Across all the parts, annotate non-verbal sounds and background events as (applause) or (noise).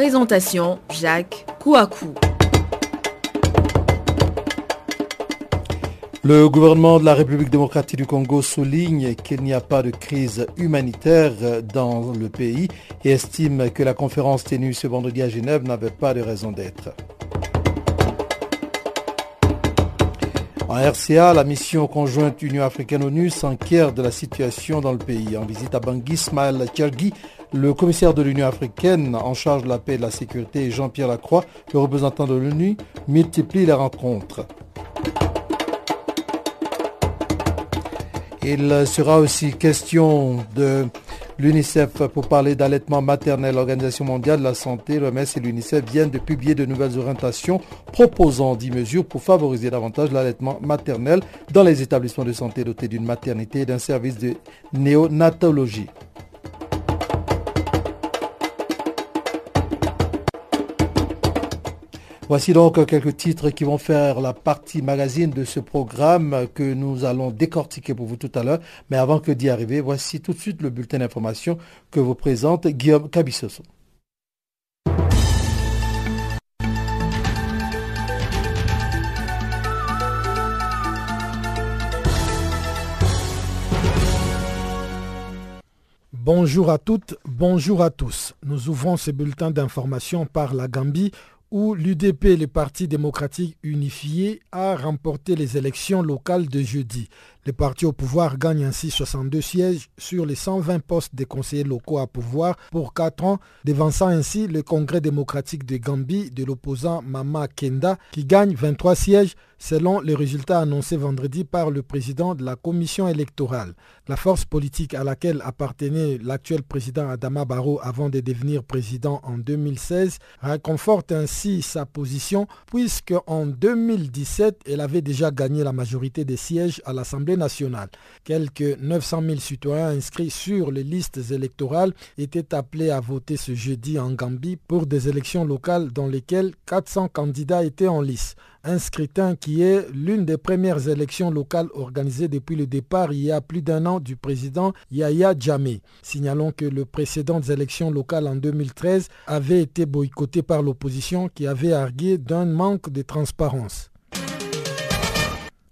Présentation Jacques Kouakou. Le gouvernement de la République démocratique du Congo souligne qu'il n'y a pas de crise humanitaire dans le pays et estime que la conférence tenue ce vendredi à Genève n'avait pas de raison d'être. En RCA, la mission conjointe Union africaine-ONU s'enquiert de la situation dans le pays. En visite à Bangui, Ismaël Tchergui, le commissaire de l'Union africaine en charge de la paix et de la sécurité, Jean-Pierre Lacroix, le représentant de l'ONU, multiplient les rencontres. Il sera aussi question de l'UNICEF pour parler d'allaitement maternel. L'Organisation mondiale de la santé, l'OMS et l'UNICEF viennent de publier de nouvelles orientations proposant 10 mesures pour favoriser davantage l'allaitement maternel dans les établissements de santé dotés d'une maternité et d'un service de néonatologie. Voici donc quelques titres qui vont faire la partie magazine de ce programme que nous allons décortiquer pour vous tout à l'heure. Mais avant que d'y arriver, voici tout de suite le bulletin d'information que vous présente Guillaume Cabissoso. Bonjour à toutes, bonjour à tous. Nous ouvrons ce bulletin d'information par la Gambie où l'UDP, le Parti démocratique unifié, a remporté les élections locales de jeudi. Le parti au pouvoir gagne ainsi 62 sièges sur les 120 postes des conseillers locaux à pouvoir pour 4 ans, devançant ainsi le Congrès démocratique de Gambie de l'opposant Mama Kenda qui gagne 23 sièges selon les résultats annoncés vendredi par le président de la commission électorale. La force politique à laquelle appartenait l'actuel président Adama Barrow avant de devenir président en 2016 réconforte ainsi sa position puisque en 2017 elle avait déjà gagné la majorité des sièges à l'Assemblée nationale. Quelques 900 000 citoyens inscrits sur les listes électorales étaient appelés à voter ce jeudi en Gambie pour des élections locales dans lesquelles 400 candidats étaient en lice un scrutin qui est l'une des premières élections locales organisées depuis le départ il y a plus d'un an du président Yahya Jammeh. Signalons que le précédent des élections locales en 2013 avait été boycotté par l'opposition qui avait argué d'un manque de transparence.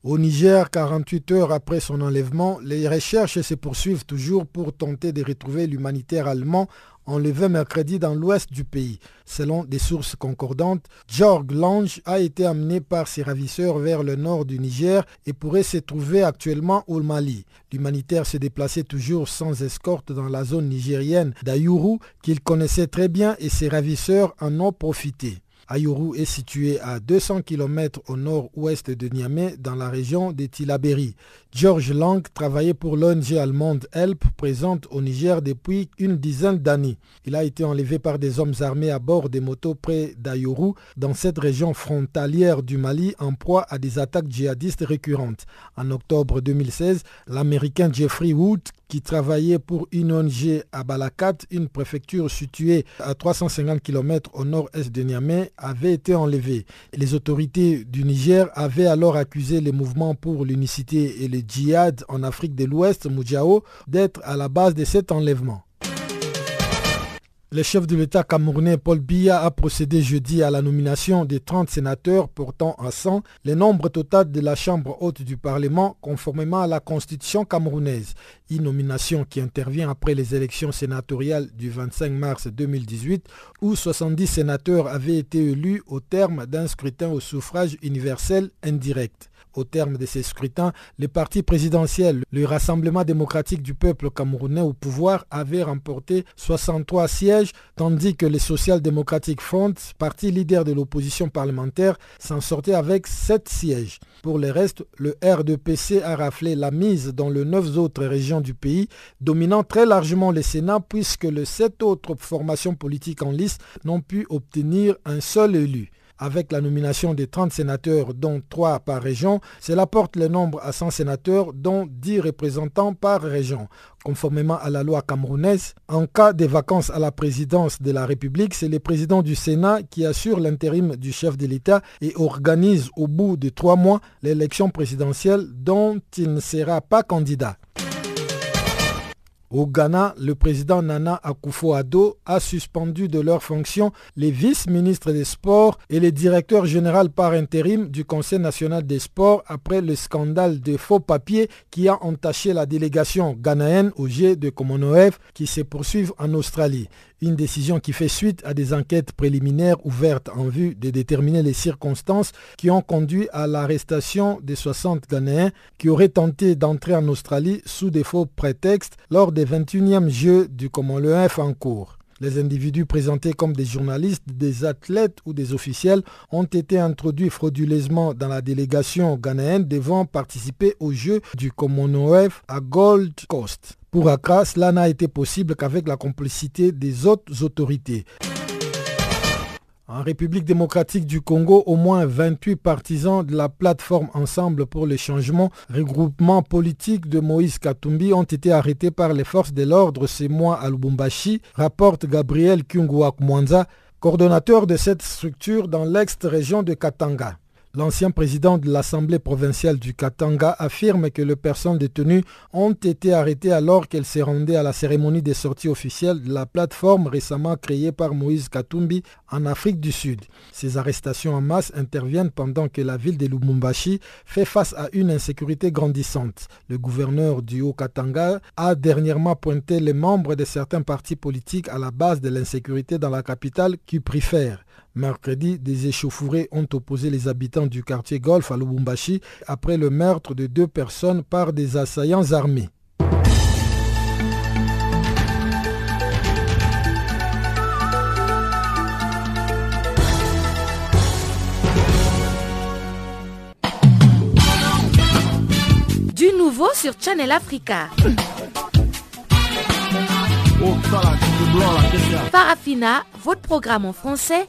Au Niger, 48 heures après son enlèvement, les recherches se poursuivent toujours pour tenter de retrouver l'humanitaire allemand enlevé mercredi dans l'ouest du pays. Selon des sources concordantes, Georg Lange a été amené par ses ravisseurs vers le nord du Niger et pourrait se trouver actuellement au Mali. L'humanitaire se déplaçait toujours sans escorte dans la zone nigérienne d'Ayuru qu'il connaissait très bien et ses ravisseurs en ont profité. Ayuru est situé à 200 km au nord-ouest de Niamey dans la région de Tilaberi. George Lang travaillait pour l'ONG allemande HELP présente au Niger depuis une dizaine d'années. Il a été enlevé par des hommes armés à bord des motos près d'Ayuru dans cette région frontalière du Mali en proie à des attaques djihadistes récurrentes. En octobre 2016, l'Américain Jeffrey Wood qui travaillait pour une ONG à Balakat, une préfecture située à 350 km au nord-est de Niamey, avait été enlevé. Les autorités du Niger avaient alors accusé les mouvements pour l'unicité et le djihad en Afrique de l'Ouest, Moudjao, d'être à la base de cet enlèvement. Le chef de l'État camerounais Paul Biya a procédé jeudi à la nomination des 30 sénateurs portant à 100 le nombre total de la Chambre haute du Parlement conformément à la Constitution camerounaise. Une nomination qui intervient après les élections sénatoriales du 25 mars 2018 où 70 sénateurs avaient été élus au terme d'un scrutin au suffrage universel indirect. Au terme de ces scrutins, le parti présidentiel, le Rassemblement démocratique du peuple camerounais au pouvoir, avait remporté 63 sièges, tandis que le Social Democratic Front, parti leader de l'opposition parlementaire, s'en sortait avec 7 sièges. Pour le reste, le RDPC a raflé la mise dans les 9 autres régions du pays, dominant très largement le Sénat puisque les 7 autres formations politiques en lice n'ont pu obtenir un seul élu avec la nomination de 30 sénateurs, dont 3 par région, cela porte le nombre à 100 sénateurs, dont 10 représentants par région. Conformément à la loi camerounaise, en cas de vacances à la présidence de la République, c'est le président du Sénat qui assure l'intérim du chef de l'État et organise au bout de trois mois l'élection présidentielle dont il ne sera pas candidat. Au Ghana, le président Nana Akufo-Addo a suspendu de leurs fonctions les vice-ministres des Sports et les directeurs généraux par intérim du Conseil national des sports après le scandale de faux papiers qui a entaché la délégation ghanéenne au G de Commonwealth qui se poursuivent en Australie. Une décision qui fait suite à des enquêtes préliminaires ouvertes en vue de déterminer les circonstances qui ont conduit à l'arrestation des 60 Ghanéens qui auraient tenté d'entrer en Australie sous des faux prétextes lors des 21e Jeux du Commonwealth en cours. Les individus présentés comme des journalistes, des athlètes ou des officiels ont été introduits frauduleusement dans la délégation ghanéenne devant participer aux Jeux du Commonwealth à Gold Coast. Pour Accra, cela n'a été possible qu'avec la complicité des autres autorités. En République démocratique du Congo, au moins 28 partisans de la plateforme Ensemble pour le changement, regroupement politique de Moïse Katumbi, ont été arrêtés par les forces de l'ordre ce mois à Lubumbashi, rapporte Gabriel Kyungouak Mwanza, coordonnateur de cette structure dans l'ex-région de Katanga. L'ancien président de l'Assemblée provinciale du Katanga affirme que les personnes détenues ont été arrêtées alors qu'elles se rendaient à la cérémonie des sorties officielles de la plateforme récemment créée par Moïse Katumbi en Afrique du Sud. Ces arrestations en masse interviennent pendant que la ville de Lubumbashi fait face à une insécurité grandissante. Le gouverneur du Haut-Katanga a dernièrement pointé les membres de certains partis politiques à la base de l'insécurité dans la capitale qui préfèrent Mercredi, des échauffourées ont opposé les habitants du quartier Golf à Lubumbashi après le meurtre de deux personnes par des assaillants armés. Du nouveau sur Channel Africa. Parafina, votre programme en français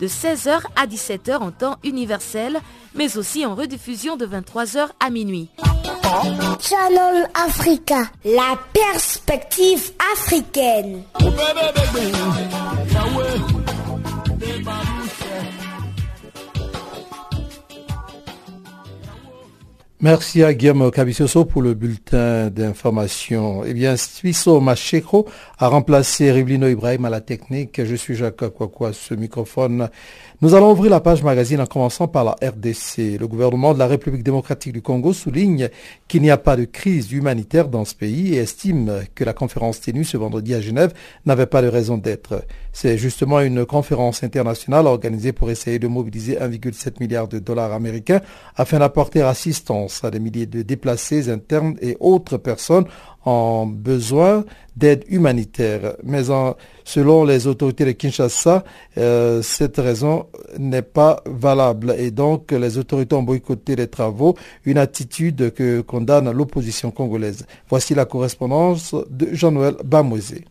de 16h à 17h en temps universel, mais aussi en rediffusion de 23h à minuit. Channel Africa, la perspective africaine. Merci à Guillaume Cabissoso pour le bulletin d'information. Eh bien, Suisso Macheko a remplacé Rivlino Ibrahim à la technique. Je suis Jacques Kwakwa, ce microphone. Nous allons ouvrir la page magazine en commençant par la RDC. Le gouvernement de la République démocratique du Congo souligne qu'il n'y a pas de crise humanitaire dans ce pays et estime que la conférence tenue ce vendredi à Genève n'avait pas de raison d'être. C'est justement une conférence internationale organisée pour essayer de mobiliser 1,7 milliard de dollars américains afin d'apporter assistance à des milliers de déplacés internes et autres personnes en besoin d'aide humanitaire. Mais selon les autorités de Kinshasa, euh, cette raison n'est pas valable et donc les autorités ont boycotté les travaux, une attitude que condamne l'opposition congolaise. Voici la correspondance de Jean-Noël Bamouezé.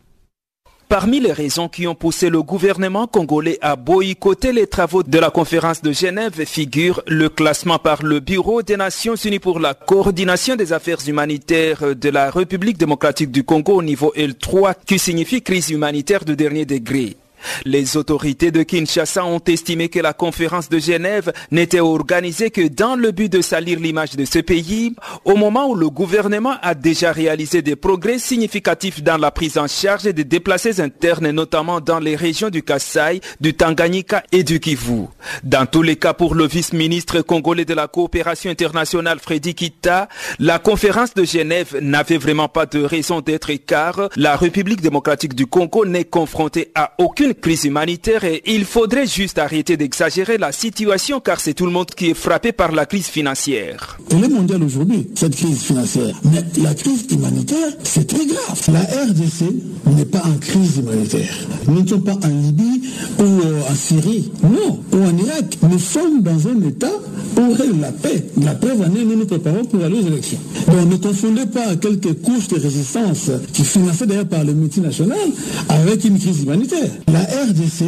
Parmi les raisons qui ont poussé le gouvernement congolais à boycotter les travaux de la conférence de Genève figure le classement par le Bureau des Nations Unies pour la coordination des affaires humanitaires de la République démocratique du Congo au niveau L3 qui signifie crise humanitaire de dernier degré. Les autorités de Kinshasa ont estimé que la conférence de Genève n'était organisée que dans le but de salir l'image de ce pays, au moment où le gouvernement a déjà réalisé des progrès significatifs dans la prise en charge des déplacés internes, notamment dans les régions du Kassai, du Tanganyika et du Kivu. Dans tous les cas, pour le vice-ministre congolais de la coopération internationale Freddy Kita, la conférence de Genève n'avait vraiment pas de raison d'être car la République démocratique du Congo n'est confrontée à aucune crise humanitaire et il faudrait juste arrêter d'exagérer la situation car c'est tout le monde qui est frappé par la crise financière. Elle est mondiale aujourd'hui, cette crise financière. Mais la crise humanitaire, c'est très grave. La RDC n'est pas en crise humanitaire. Nous ne sommes pas en Libye ou euh, en Syrie, non, ou en Irak. Nous sommes dans un état où la paix. La paix va nous nous préparons pour aller aux élections. Donc ne confondez pas quelques couches de résistance qui financées d'ailleurs par le multinational avec une crise humanitaire. RDC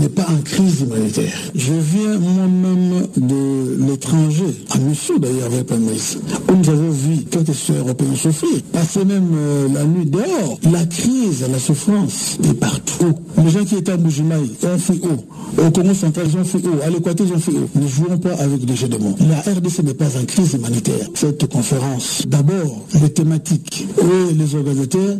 n'est pas en crise humanitaire. Je viens moi-même de l'étranger, à mission d'ailleurs avec Moïse, où nous avons vu quelques citoyens européens souffrir, passer même euh, la nuit dehors. La crise, la souffrance est partout. Les gens qui étaient à Boujimaï ont fait haut. Au Congo central, ils ont fait haut. À l'Équateur, ils ont fait haut. Ne jouons pas avec des jeux de mots. La RDC n'est pas en crise humanitaire. Cette conférence, d'abord, les thématiques et les organisateurs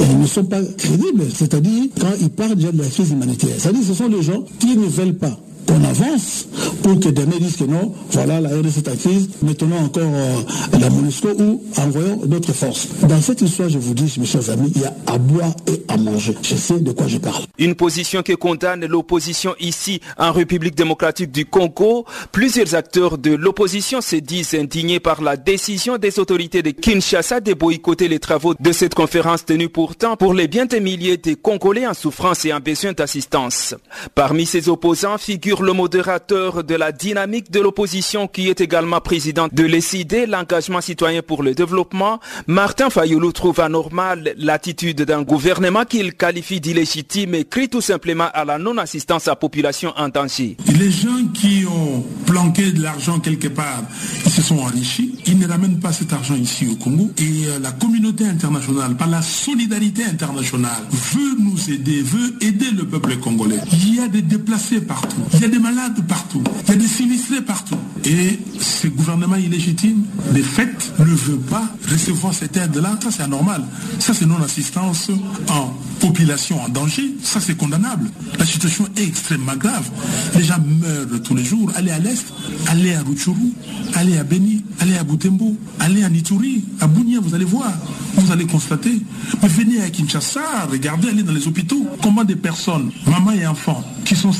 ils ne sont pas crédibles. C'est-à-dire, quand ils parlent déjà de la crise humanitaire, c'est-à-dire ce sont les gens qui ne veulent pas qu'on avance pour que demain disent que non, voilà la RDC crise, maintenant encore euh, la MONUSCO ou envoyons d'autres forces. Dans cette histoire, je vous dis, mes chers amis, il y a à boire et à manger. Je sais de quoi je parle. Une position que condamne l'opposition ici en République démocratique du Congo. Plusieurs acteurs de l'opposition se disent indignés par la décision des autorités de Kinshasa de boycotter les travaux de cette conférence tenue pourtant pour les bien des milliers de Congolais en souffrance et en besoin d'assistance. Parmi ces opposants le modérateur de la dynamique de l'opposition qui est également président de l'ECID, l'engagement citoyen pour le développement, Martin Fayoulou trouve anormal l'attitude d'un gouvernement qu'il qualifie d'illégitime et crie tout simplement à la non-assistance à population en danger. Les gens qui ont planqué de l'argent quelque part, ils se sont enrichis, ils ne ramènent pas cet argent ici au Congo et euh, la communauté internationale, par la solidarité internationale, veut nous aider, veut aider le peuple congolais. Il y a des déplacés partout. Il y a des malades partout. Il y a des sinistrés partout. Et ce gouvernement illégitime, de fait, ne veut pas recevoir cette aide-là. Ça, c'est anormal. Ça, c'est non-assistance en population en danger. Ça, c'est condamnable. La situation est extrêmement grave. Les gens meurent tous les jours. Allez à l'Est, allez à Rutshuru, allez à Beni, allez à Butembo, allez à Nituri, à Bounia, vous allez voir. Vous allez constater. Mais venez à Kinshasa, regardez, allez dans les hôpitaux. Comment des personnes, mamans et enfants, qui sont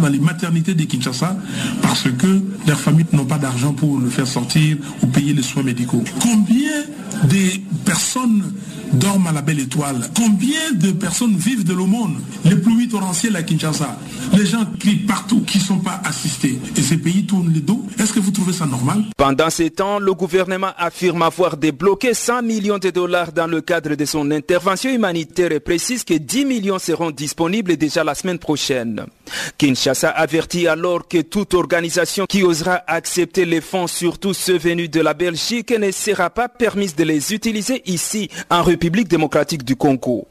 dans les maternités de Kinshasa parce que leurs familles n'ont pas d'argent pour le faire sortir ou payer les soins médicaux. Combien de personnes dorment à la belle étoile? Combien de personnes vivent de l'aumône Les pluies torrentielles à Kinshasa. Les gens crient partout qui ne sont pas assistés. Et ces pays tournent les dos. Est-ce que vous trouvez ça normal? Pendant ces temps, le gouvernement affirme avoir débloqué 100 millions de dollars dans le cadre de son intervention humanitaire et précise que 10 millions seront disponibles déjà la semaine prochaine. Kinshasa avertit alors que toute organisation qui osera accepter les fonds, surtout ceux venus de la Belgique, ne sera pas permise de les utiliser ici en République démocratique du Congo.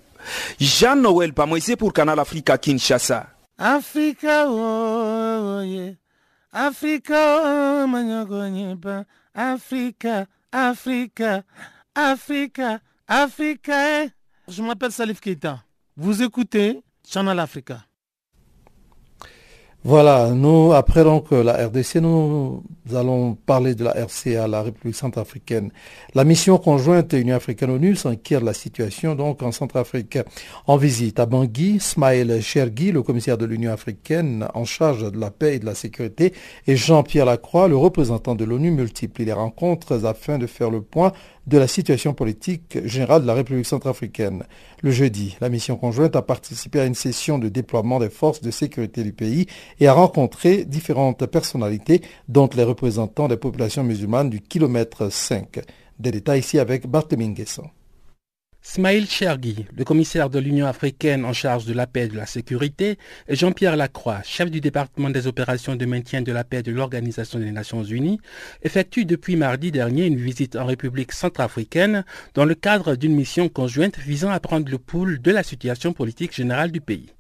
Jean-Noël Pamoisé pour Canal Africa Kinshasa. Africa, oh, yeah. Africa, oh, Africa, Africa, Africa, Africa. Eh. Je m'appelle Salif Keita. Vous écoutez Channel Africa. Voilà, nous, après donc la RDC, nous allons parler de la RCA, la République centrafricaine. La mission conjointe Union africaine-ONU s'inquiète de la situation donc en Centrafrique. En visite à Bangui, Smaïl Chergui, le commissaire de l'Union africaine en charge de la paix et de la sécurité, et Jean-Pierre Lacroix, le représentant de l'ONU, multiplient les rencontres afin de faire le point de la situation politique générale de la République centrafricaine. Le jeudi, la mission conjointe a participé à une session de déploiement des forces de sécurité du pays et a rencontré différentes personnalités, dont les représentants des populations musulmanes du kilomètre 5. Des détails ici avec Barthélémy Guesson. Smaïl Chergui, le commissaire de l'Union africaine en charge de la paix et de la sécurité, et Jean-Pierre Lacroix, chef du département des opérations de maintien de la paix de l'Organisation des Nations Unies, effectuent depuis mardi dernier une visite en République centrafricaine dans le cadre d'une mission conjointe visant à prendre le pouls de la situation politique générale du pays.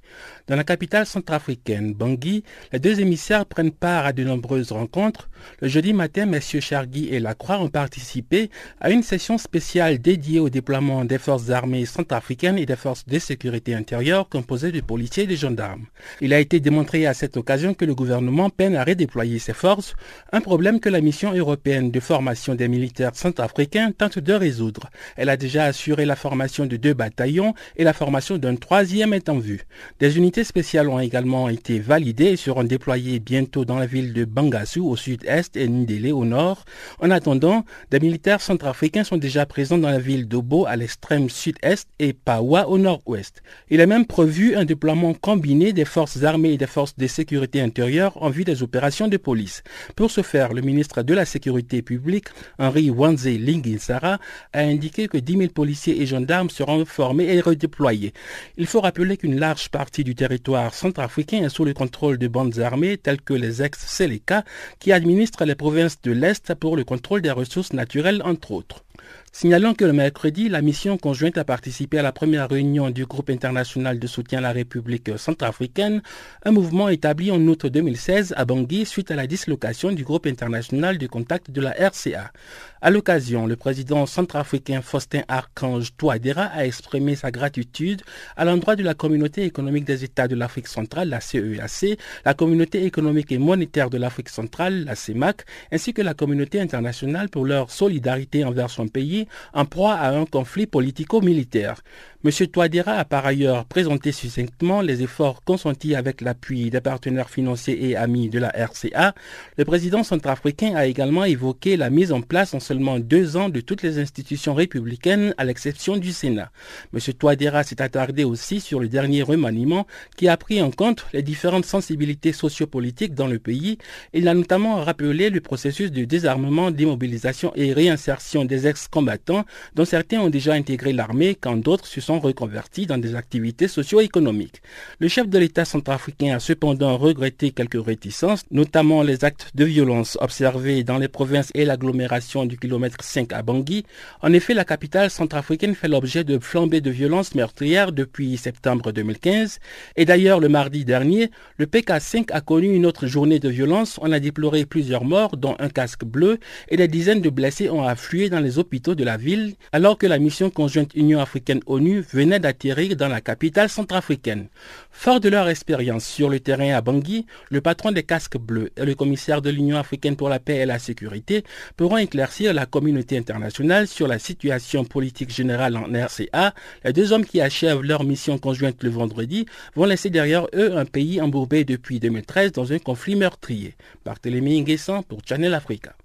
Dans la capitale centrafricaine, Bangui, les deux émissaires prennent part à de nombreuses rencontres. Le jeudi matin, M. Chargui et Lacroix ont participé à une session spéciale dédiée au déploiement des forces armées centrafricaines et des forces de sécurité intérieure composées de policiers et de gendarmes. Il a été démontré à cette occasion que le gouvernement peine à redéployer ses forces, un problème que la mission européenne de formation des militaires centrafricains tente de résoudre. Elle a déjà assuré la formation de deux bataillons et la formation d'un troisième est en vue. Des unités spéciales ont également été validées et seront déployées bientôt dans la ville de Bangassou au sud-est et Ndélé au nord. En attendant, des militaires centrafricains sont déjà présents dans la ville d'Obo à l'extrême sud-est et Pawa au nord-ouest. Il est même prévu un déploiement combiné des forces armées et des forces de sécurité intérieure en vue des opérations de police. Pour ce faire, le ministre de la Sécurité publique, Henri Wanze Linginsara, a indiqué que 10 000 policiers et gendarmes seront formés et redéployés. Il faut rappeler qu'une large partie du territoire centrafricain est sous le contrôle de bandes armées telles que les ex-Seleka qui administrent les provinces de l'Est pour le contrôle des ressources naturelles entre autres. Signalons que le mercredi, la mission conjointe a participé à la première réunion du groupe international de soutien à la République centrafricaine, un mouvement établi en août 2016 à Bangui suite à la dislocation du groupe international de contact de la RCA. À l'occasion, le président centrafricain Faustin Archange Touadéra a exprimé sa gratitude à l'endroit de la communauté économique des États de l'Afrique centrale, la CEAC, e la communauté économique et monétaire de l'Afrique centrale, la CEMAC, ainsi que la communauté internationale pour leur solidarité envers son pays en proie à un conflit politico-militaire. M. Touadéra a par ailleurs présenté succinctement les efforts consentis avec l'appui des partenaires financiers et amis de la RCA. Le président centrafricain a également évoqué la mise en place en seulement deux ans de toutes les institutions républicaines à l'exception du Sénat. M. Touadéra s'est attardé aussi sur le dernier remaniement qui a pris en compte les différentes sensibilités sociopolitiques dans le pays. Il a notamment rappelé le processus de désarmement, démobilisation et réinsertion des ex-combattants dont certains ont déjà intégré l'armée quand d'autres se sont reconvertis dans des activités socio-économiques. Le chef de l'État centrafricain a cependant regretté quelques réticences, notamment les actes de violence observés dans les provinces et l'agglomération du kilomètre 5 à Bangui. En effet, la capitale centrafricaine fait l'objet de flambées de violences meurtrières depuis septembre 2015. Et d'ailleurs, le mardi dernier, le PK5 a connu une autre journée de violence. On a déploré plusieurs morts, dont un casque bleu, et des dizaines de blessés ont afflué dans les hôpitaux de la ville, alors que la mission conjointe Union africaine-ONU venaient d'atterrir dans la capitale centrafricaine. Fort de leur expérience sur le terrain à Bangui, le patron des casques bleus et le commissaire de l'Union africaine pour la paix et la sécurité pourront éclaircir la communauté internationale sur la situation politique générale en RCA. Les deux hommes qui achèvent leur mission conjointe le vendredi vont laisser derrière eux un pays embourbé depuis 2013 dans un conflit meurtrier. Barthélémy Nguessan pour Channel Africa.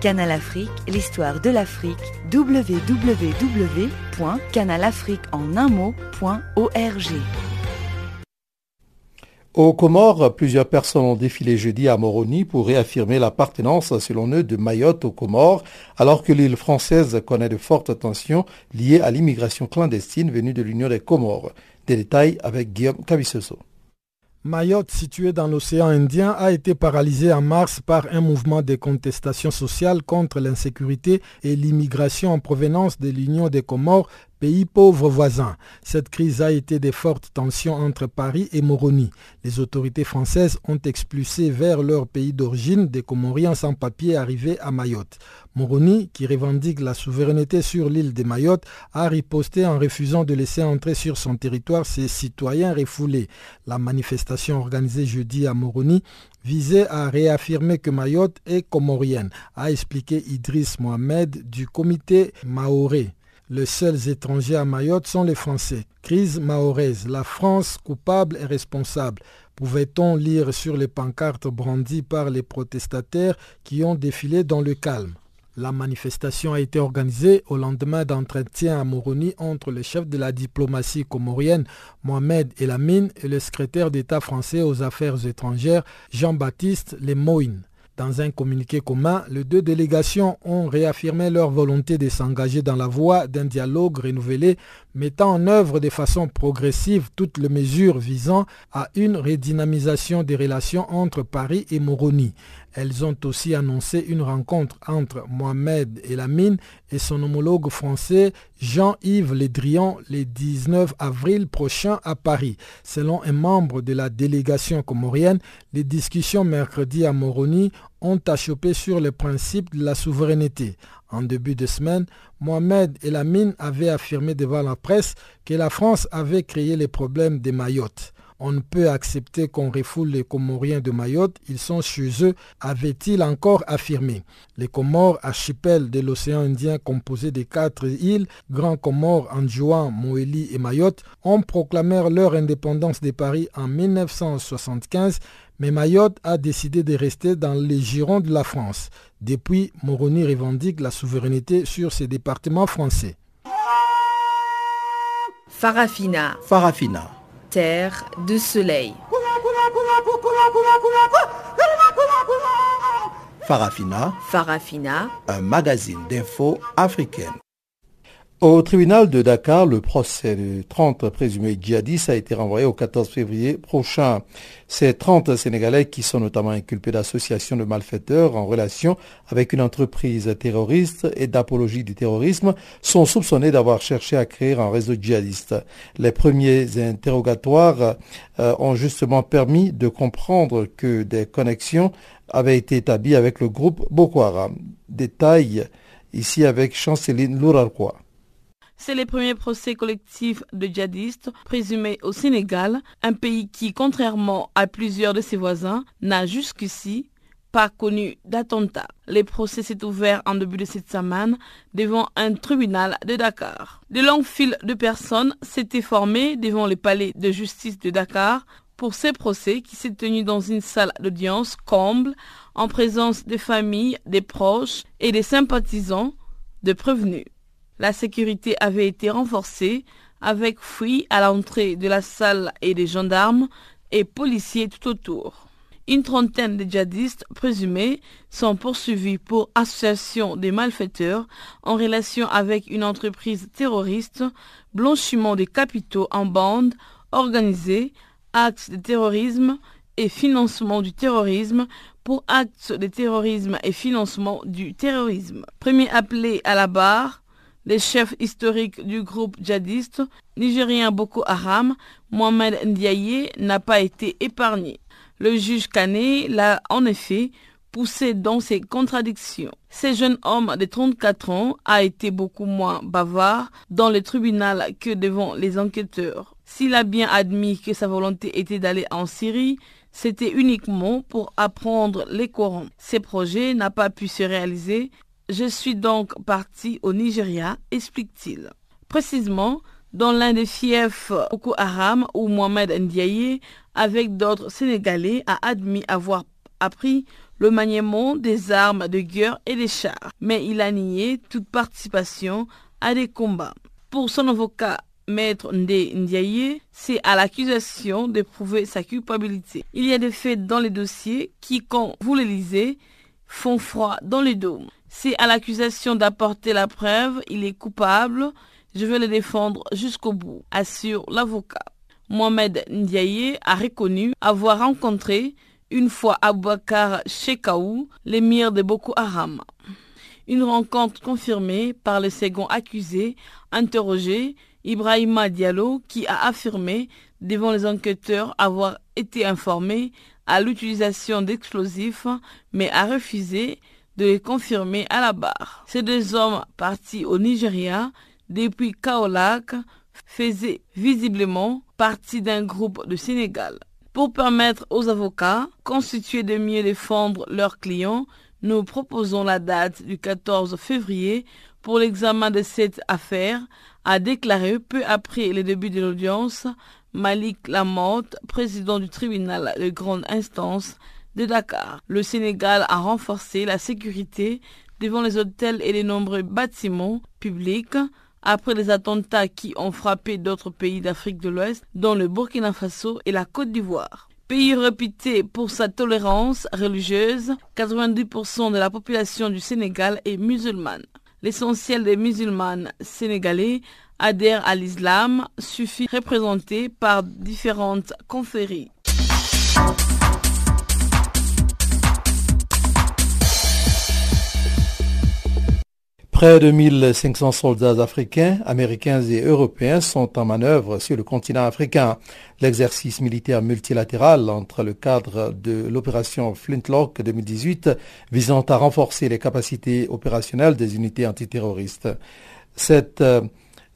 Canal Afrique, l'histoire de l'Afrique, www.canalafriqueenunmot.org. Aux Comores, plusieurs personnes ont défilé jeudi à Moroni pour réaffirmer l'appartenance, selon eux, de Mayotte aux Comores, alors que l'île française connaît de fortes tensions liées à l'immigration clandestine venue de l'Union des Comores. Des détails avec Guillaume Cabissoso. Mayotte, située dans l'océan Indien, a été paralysée en mars par un mouvement de contestation sociale contre l'insécurité et l'immigration en provenance de l'Union des Comores pays pauvres voisins. Cette crise a été des fortes tensions entre Paris et Moroni. Les autorités françaises ont expulsé vers leur pays d'origine des Comoriens sans papier arrivés à Mayotte. Moroni, qui revendique la souveraineté sur l'île de Mayotte, a riposté en refusant de laisser entrer sur son territoire ses citoyens refoulés. La manifestation organisée jeudi à Moroni visait à réaffirmer que Mayotte est comorienne, a expliqué Idriss Mohamed du comité Maoré. Les seuls étrangers à Mayotte sont les Français. Crise mahoraise. La France coupable et responsable. Pouvait-on lire sur les pancartes brandies par les protestataires qui ont défilé dans le calme? La manifestation a été organisée au lendemain d'entretien à Moroni entre le chef de la diplomatie comorienne Mohamed Elamine et le secrétaire d'État français aux affaires étrangères Jean-Baptiste Lemoyne. Dans un communiqué commun, les deux délégations ont réaffirmé leur volonté de s'engager dans la voie d'un dialogue renouvelé mettant en œuvre de façon progressive toutes les mesures visant à une redynamisation des relations entre Paris et Moroni. Elles ont aussi annoncé une rencontre entre Mohamed Elamine et son homologue français Jean-Yves Le Drian le 19 avril prochain à Paris. Selon un membre de la délégation comorienne, les discussions mercredi à Moroni ont achoppé sur le principe de la souveraineté. En début de semaine, Mohamed Elamine avait affirmé devant la presse que la France avait créé les problèmes de Mayotte. On ne peut accepter qu'on refoule les Comoriens de Mayotte, ils sont chez eux, avait-il encore affirmé. Les Comores, archipel de l'océan Indien composé de quatre îles, Grand Comore, Anjouan, Moélie et Mayotte, ont proclamé leur indépendance de Paris en 1975, mais Mayotte a décidé de rester dans les girons de la France. Depuis, Moroni revendique la souveraineté sur ces départements français. Farafina. Farafina terre de soleil. Farafina. Farafina. Un magazine d'infos africaine. Au tribunal de Dakar, le procès de 30 présumés djihadistes a été renvoyé au 14 février prochain. Ces 30 Sénégalais, qui sont notamment inculpés d'association de malfaiteurs en relation avec une entreprise terroriste et d'apologie du terrorisme, sont soupçonnés d'avoir cherché à créer un réseau djihadiste. Les premiers interrogatoires euh, ont justement permis de comprendre que des connexions avaient été établies avec le groupe Boko Haram. Détail ici avec Chanceline Lourarquois. C'est le premier procès collectif de djihadistes présumés au Sénégal, un pays qui, contrairement à plusieurs de ses voisins, n'a jusqu'ici pas connu d'attentat. Le procès s'est ouvert en début de cette semaine devant un tribunal de Dakar. De longues files de personnes s'étaient formées devant le palais de justice de Dakar pour ces procès qui s'est tenu dans une salle d'audience comble en présence des familles, des proches et des sympathisants de prévenus. La sécurité avait été renforcée avec fouilles à l'entrée de la salle et des gendarmes et policiers tout autour. Une trentaine de djihadistes présumés sont poursuivis pour association des malfaiteurs en relation avec une entreprise terroriste, blanchiment des capitaux en bande, organisée, actes de terrorisme et financement du terrorisme pour actes de terrorisme et financement du terrorisme. Premier appelé à la barre, le chef historique du groupe djihadiste nigérien Boko Haram, Mohamed Ndiaye, n'a pas été épargné. Le juge Kane l'a en effet poussé dans ses contradictions. Ce jeune homme de 34 ans a été beaucoup moins bavard dans le tribunal que devant les enquêteurs. S'il a bien admis que sa volonté était d'aller en Syrie, c'était uniquement pour apprendre les Corans. Ce projet n'a pas pu se réaliser je suis donc parti au Nigeria, explique-t-il. Précisément, dans l'un des fiefs Boko Haram où Mohamed Ndiaye, avec d'autres Sénégalais, a admis avoir appris le maniement des armes de guerre et des chars, mais il a nié toute participation à des combats. Pour son avocat, Maître Ndiaye, c'est à l'accusation de prouver sa culpabilité. Il y a des faits dans les dossiers qui, quand vous les lisez, font froid dans les dos. C'est à l'accusation d'apporter la preuve, il est coupable, je vais le défendre jusqu'au bout, assure l'avocat. Mohamed Ndiaye a reconnu avoir rencontré une fois Abouakar Shekaou, l'émir de Boko Haram. Une rencontre confirmée par le second accusé, interrogé, Ibrahima Diallo, qui a affirmé devant les enquêteurs avoir été informé à l'utilisation d'explosifs, mais a refusé de les confirmer à la barre. Ces deux hommes partis au Nigeria depuis Kaolac faisaient visiblement partie d'un groupe de Sénégal. Pour permettre aux avocats constitués de mieux défendre leurs clients, nous proposons la date du 14 février pour l'examen de cette affaire, a déclaré peu après le début de l'audience Malik Lamotte, président du tribunal de grande instance de Dakar. Le Sénégal a renforcé la sécurité devant les hôtels et les nombreux bâtiments publics après les attentats qui ont frappé d'autres pays d'Afrique de l'Ouest, dont le Burkina Faso et la Côte d'Ivoire. Pays réputé pour sa tolérance religieuse, 90% de la population du Sénégal est musulmane. L'essentiel des musulmanes sénégalais adhèrent à l'islam, suffit représenté par différentes conféries. Près de 1500 soldats africains, américains et européens sont en manœuvre sur le continent africain. L'exercice militaire multilatéral entre le cadre de l'opération Flintlock 2018 visant à renforcer les capacités opérationnelles des unités antiterroristes. Cette,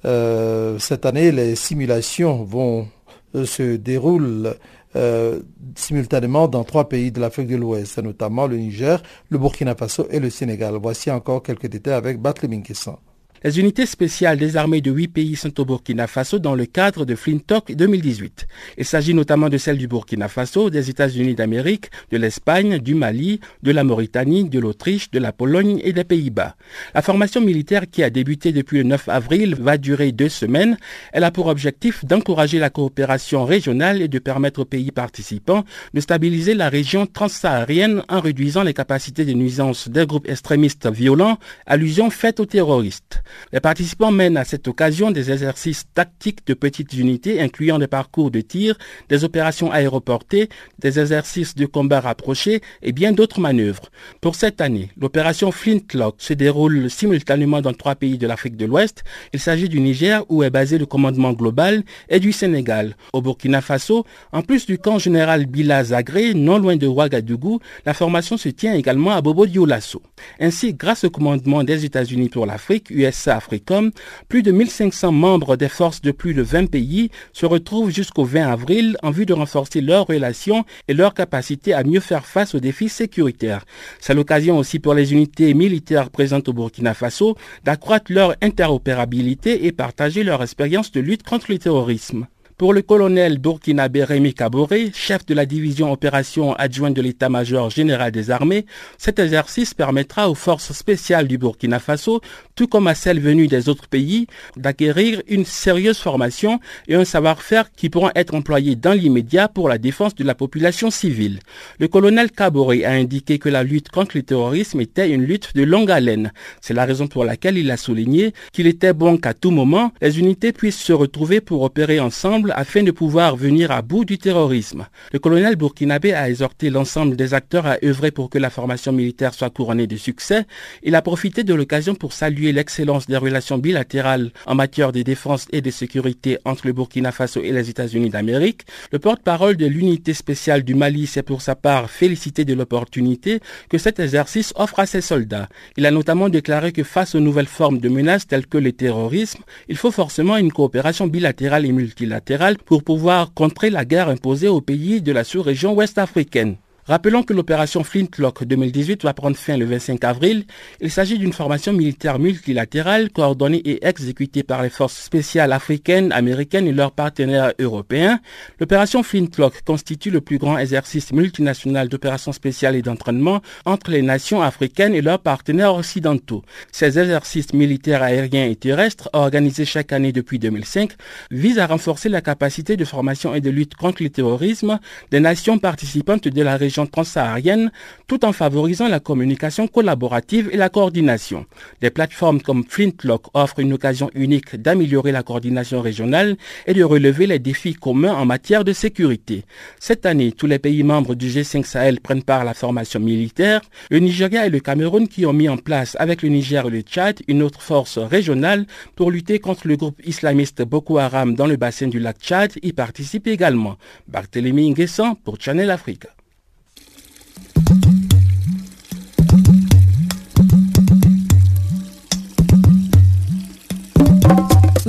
euh, cette année, les simulations vont euh, se dérouler euh, simultanément dans trois pays de l'Afrique de l'Ouest, notamment le Niger, le Burkina Faso et le Sénégal. Voici encore quelques détails avec Barthélémy Kessan. Les unités spéciales des armées de huit pays sont au Burkina Faso dans le cadre de Flintock 2018. Il s'agit notamment de celles du Burkina Faso, des États-Unis d'Amérique, de l'Espagne, du Mali, de la Mauritanie, de l'Autriche, de la Pologne et des Pays-Bas. La formation militaire qui a débuté depuis le 9 avril va durer deux semaines. Elle a pour objectif d'encourager la coopération régionale et de permettre aux pays participants de stabiliser la région transsaharienne en réduisant les capacités de nuisance des groupes extrémistes violents, allusion faite aux terroristes. Les participants mènent à cette occasion des exercices tactiques de petites unités incluant des parcours de tir, des opérations aéroportées, des exercices de combat rapprochés et bien d'autres manœuvres. Pour cette année, l'opération Flintlock se déroule simultanément dans trois pays de l'Afrique de l'Ouest. Il s'agit du Niger où est basé le commandement global et du Sénégal. Au Burkina Faso, en plus du camp général Bila Zagré, non loin de Ouagadougou, la formation se tient également à Bobo Dioulasso. Ainsi, grâce au commandement des États-Unis pour l'Afrique, Africom, plus de 1500 membres des forces de plus de 20 pays se retrouvent jusqu'au 20 avril en vue de renforcer leurs relations et leur capacité à mieux faire face aux défis sécuritaires. C'est l'occasion aussi pour les unités militaires présentes au Burkina Faso d'accroître leur interopérabilité et partager leur expérience de lutte contre le terrorisme. Pour le colonel burkinabé Rémi Kaboré, chef de la division opération adjointe de l'état-major général des armées, cet exercice permettra aux forces spéciales du Burkina Faso, tout comme à celles venues des autres pays, d'acquérir une sérieuse formation et un savoir-faire qui pourront être employés dans l'immédiat pour la défense de la population civile. Le colonel Kaboré a indiqué que la lutte contre le terrorisme était une lutte de longue haleine. C'est la raison pour laquelle il a souligné qu'il était bon qu'à tout moment, les unités puissent se retrouver pour opérer ensemble afin de pouvoir venir à bout du terrorisme. Le colonel burkinabé a exhorté l'ensemble des acteurs à œuvrer pour que la formation militaire soit couronnée de succès. Il a profité de l'occasion pour saluer l'excellence des relations bilatérales en matière de défense et de sécurité entre le Burkina Faso et les États-Unis d'Amérique. Le porte-parole de l'unité spéciale du Mali s'est pour sa part félicité de l'opportunité que cet exercice offre à ses soldats. Il a notamment déclaré que face aux nouvelles formes de menaces telles que le terrorisme, il faut forcément une coopération bilatérale et multilatérale pour pouvoir contrer la guerre imposée aux pays de la sous-région ouest africaine. Rappelons que l'opération Flintlock 2018 va prendre fin le 25 avril. Il s'agit d'une formation militaire multilatérale coordonnée et exécutée par les forces spéciales africaines, américaines et leurs partenaires européens. L'opération Flintlock constitue le plus grand exercice multinational d'opérations spéciales et d'entraînement entre les nations africaines et leurs partenaires occidentaux. Ces exercices militaires aériens et terrestres, organisés chaque année depuis 2005, visent à renforcer la capacité de formation et de lutte contre le terrorisme des nations participantes de la région transsaharienne tout en favorisant la communication collaborative et la coordination. Des plateformes comme Flintlock offrent une occasion unique d'améliorer la coordination régionale et de relever les défis communs en matière de sécurité. Cette année, tous les pays membres du G5 Sahel prennent part à la formation militaire. Le Nigeria et le Cameroun qui ont mis en place avec le Niger et le Tchad une autre force régionale pour lutter contre le groupe islamiste Boko Haram dans le bassin du lac Tchad y participent également. Barthélémy Nguessan pour Channel Africa.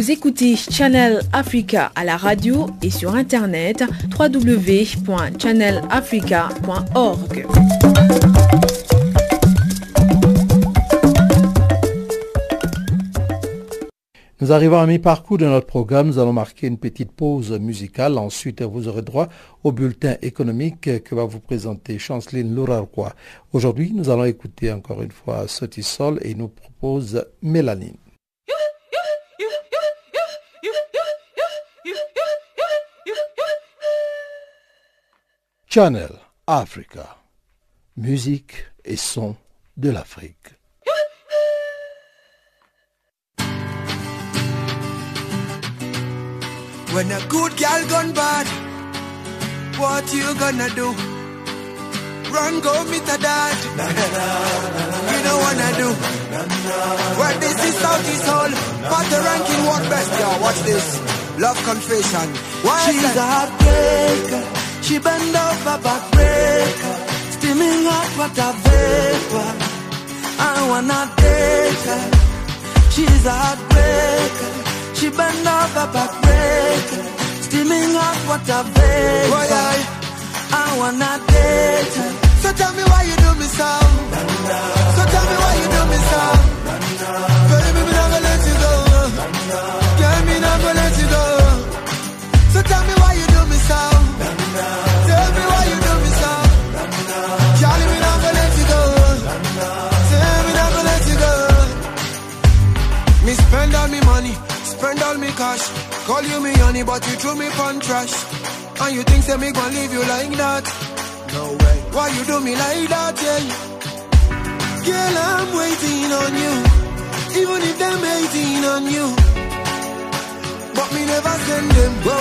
Vous écoutez Channel Africa à la radio et sur internet www.channelafrica.org. Nous arrivons à mi-parcours de notre programme. Nous allons marquer une petite pause musicale. Ensuite, vous aurez droit au bulletin économique que va vous présenter Chanceline Lourarois. Aujourd'hui, nous allons écouter encore une fois Sotisol et nous propose Mélanine. Channel Africa. Musique et son de l'Afrique. When a good girl gone bad, what you gonna do? Run, go meet a dad. you don't wanna do what the out his soul. But the ranking what best, yo. Watch this. Love confession. Why She's a heartbreaker. She bend over backbreaker. Steaming hot water vapor. I wanna take her. She's a heartbreaker. She bend over backbreaker. Steaming hot water vapor. Boy, I, I wanna date her. so tell me why you do me so. So tell me why you do me so. Baby, me never let you go. Girl, me never let you go. So tell me why you spend all me cash. Call you me honey, but you threw me on trash. And you think say me gon' leave you like that? No way. Why you do me like that, yeah? Girl, I'm waiting on you. Even if them hating on you. But me never send them go.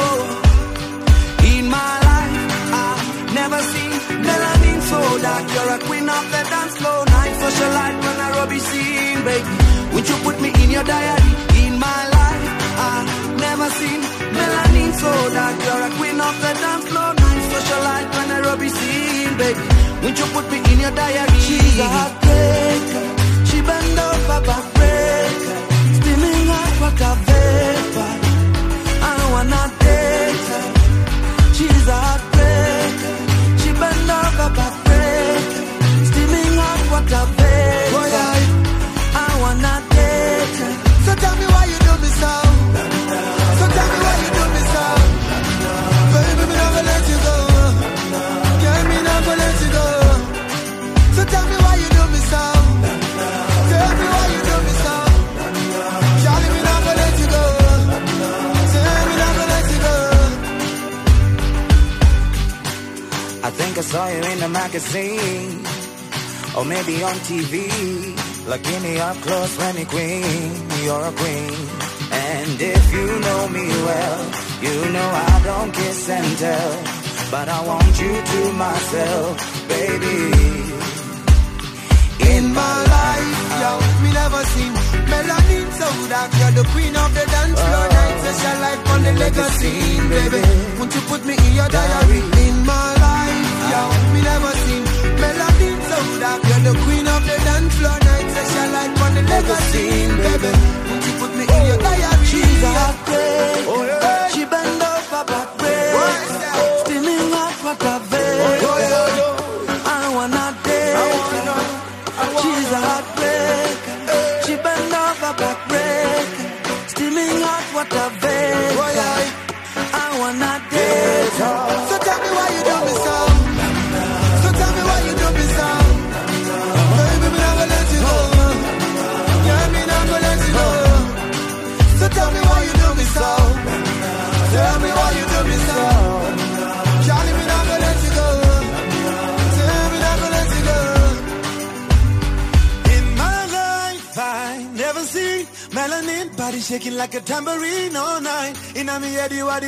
In my life, I've never seen melanin so dark. You're a queen of the dance floor. Night socialite when I rubby scene, baby. Would you put me in your diary? In my life, seen melanin so dark. You're a queen of the dance floor. Night socialite when I rubby scene, baby. Would you put me in your diary? She's a heartbreaker. She bend over backbreaker. Steaming hot water vapor. I wanna date her. She's a heartbreaker. She bend over backbreaker. Steaming hot water vapor. Boy, I, I wanna saw you in the magazine or maybe on TV. Looking me up close when you queen, you're a queen. And if you know me well, you know I don't kiss and tell. But I want you to myself, baby. In my life, yo, me never seen melanin so dark. You're the queen of the dance floor. Oh. Night session like on the legacy, baby. Won't you put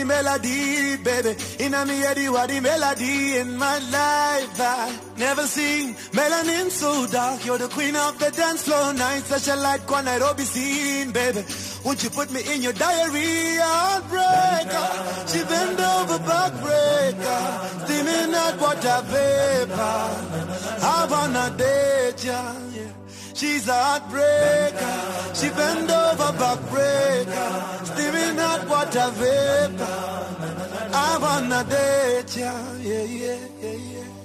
melody, baby. In a me head, you are the melody. In my life, I never seen melanin so dark. You're the queen of the dance floor. Night, such a light, one be scene, baby. Won't you put me in your diary? Heartbreaker, she bend over backbreaker, steaming hot water vapor. I wanna date ya. Yeah. She's a heartbreaker. She bend over backbreaker. Steaming hot water vapor. I wanna date ya. Yeah, yeah, yeah, yeah.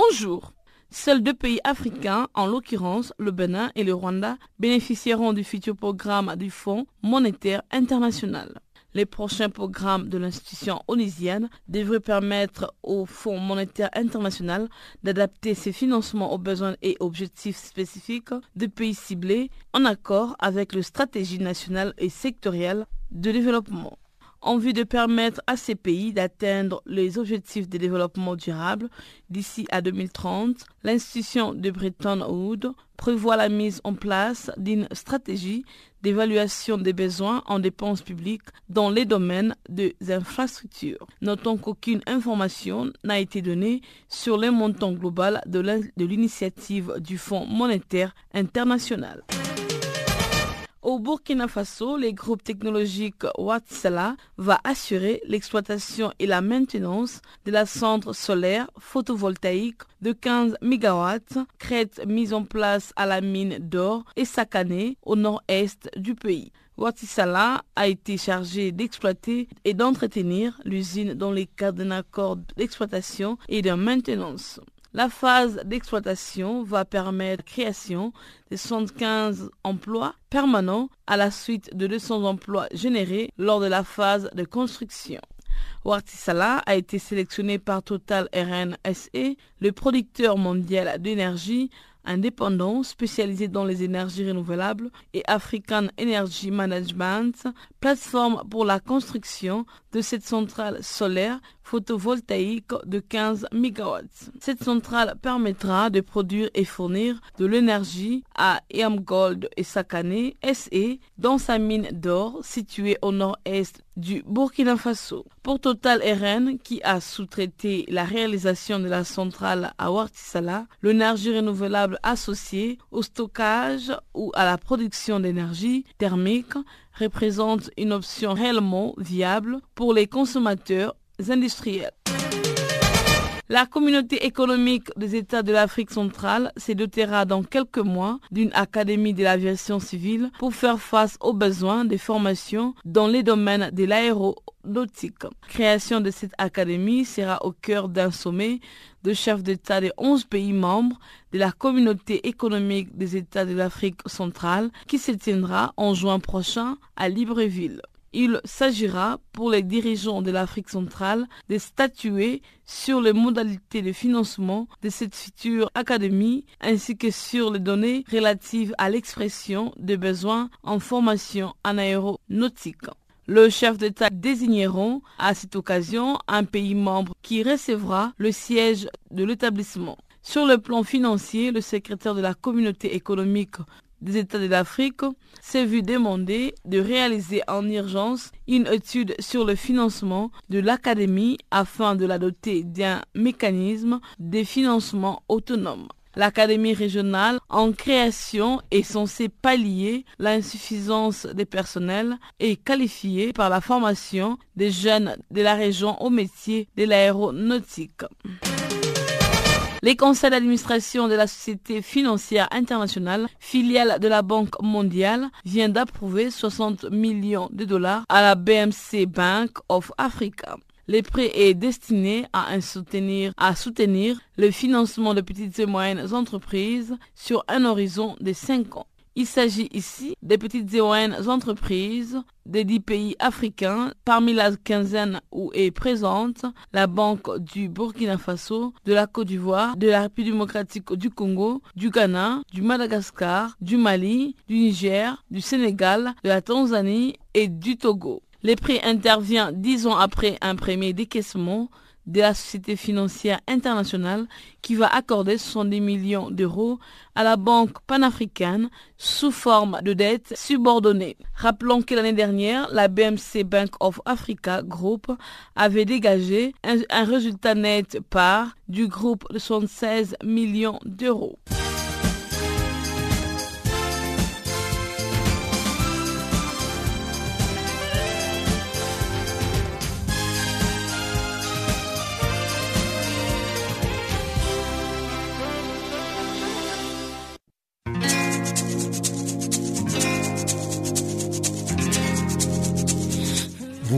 Bonjour. Seuls deux pays africains, en l'occurrence le Bénin et le Rwanda, bénéficieront du futur programme du Fonds monétaire international. Les prochains programmes de l'institution onisienne devraient permettre au Fonds monétaire international d'adapter ses financements aux besoins et objectifs spécifiques de pays ciblés en accord avec les stratégies nationales et sectorielles de développement. En vue de permettre à ces pays d'atteindre les objectifs de développement durable d'ici à 2030. L'institution de Bretton Woods prévoit la mise en place d'une stratégie d'évaluation des besoins en dépenses publiques dans les domaines des infrastructures. Notons qu'aucune information n'a été donnée sur le montant global de l'initiative du Fonds monétaire international. Au Burkina Faso, le groupe technologique Watsala va assurer l'exploitation et la maintenance de la centre solaire photovoltaïque de 15 MW, crête mise en place à la mine d'or et Sakané au nord-est du pays. Watsala a été chargé d'exploiter et d'entretenir l'usine dans les cadres d'un accord d'exploitation et de maintenance. La phase d'exploitation va permettre la création de 75 emplois permanents à la suite de 200 emplois générés lors de la phase de construction. Wartisala a été sélectionné par Total RN SE, le producteur mondial d'énergie indépendant spécialisé dans les énergies renouvelables et African Energy Management, plateforme pour la construction de cette centrale solaire photovoltaïque de 15 MW. Cette centrale permettra de produire et fournir de l'énergie à Gold et Sakane SE dans sa mine d'or située au nord-est du Burkina Faso. Pour Total RN, qui a sous-traité la réalisation de la centrale à Wartisala, l'énergie renouvelable associée au stockage ou à la production d'énergie thermique représente une option réellement viable pour les consommateurs industriels. La communauté économique des États de l'Afrique centrale se dotera dans quelques mois d'une académie de l'aviation civile pour faire face aux besoins de formation dans les domaines de l'aéronautique. Création de cette académie sera au cœur d'un sommet de chefs d'État des 11 pays membres de la communauté économique des États de l'Afrique centrale qui se tiendra en juin prochain à Libreville. Il s'agira pour les dirigeants de l'Afrique centrale de statuer sur les modalités de financement de cette future académie ainsi que sur les données relatives à l'expression des besoins en formation en aéronautique. Le chef d'État désigneront à cette occasion un pays membre qui recevra le siège de l'établissement. Sur le plan financier, le secrétaire de la communauté économique des États de l'Afrique s'est vu demander de réaliser en urgence une étude sur le financement de l'Académie afin de la doter d'un mécanisme de financement autonome. L'Académie régionale en création est censée pallier l'insuffisance des personnels et qualifier par la formation des jeunes de la région au métier de l'aéronautique. Les conseils d'administration de la Société financière internationale, filiale de la Banque mondiale, vient d'approuver 60 millions de dollars à la BMC Bank of Africa. Le prêt est destiné à soutenir, à soutenir le financement de petites et moyennes entreprises sur un horizon de 5 ans. Il s'agit ici des petites et moyennes entreprises des dix pays africains, parmi la quinzaine où est présente la Banque du Burkina Faso, de la Côte d'Ivoire, de la République démocratique du Congo, du Ghana, du Madagascar, du Mali, du Niger, du Sénégal, de la Tanzanie et du Togo. Les prix intervient dix ans après un premier décaissement de la Société financière internationale qui va accorder 70 millions d'euros à la Banque panafricaine sous forme de dette subordonnée. Rappelons que l'année dernière, la BMC Bank of Africa Group avait dégagé un, un résultat net par du groupe de 76 millions d'euros.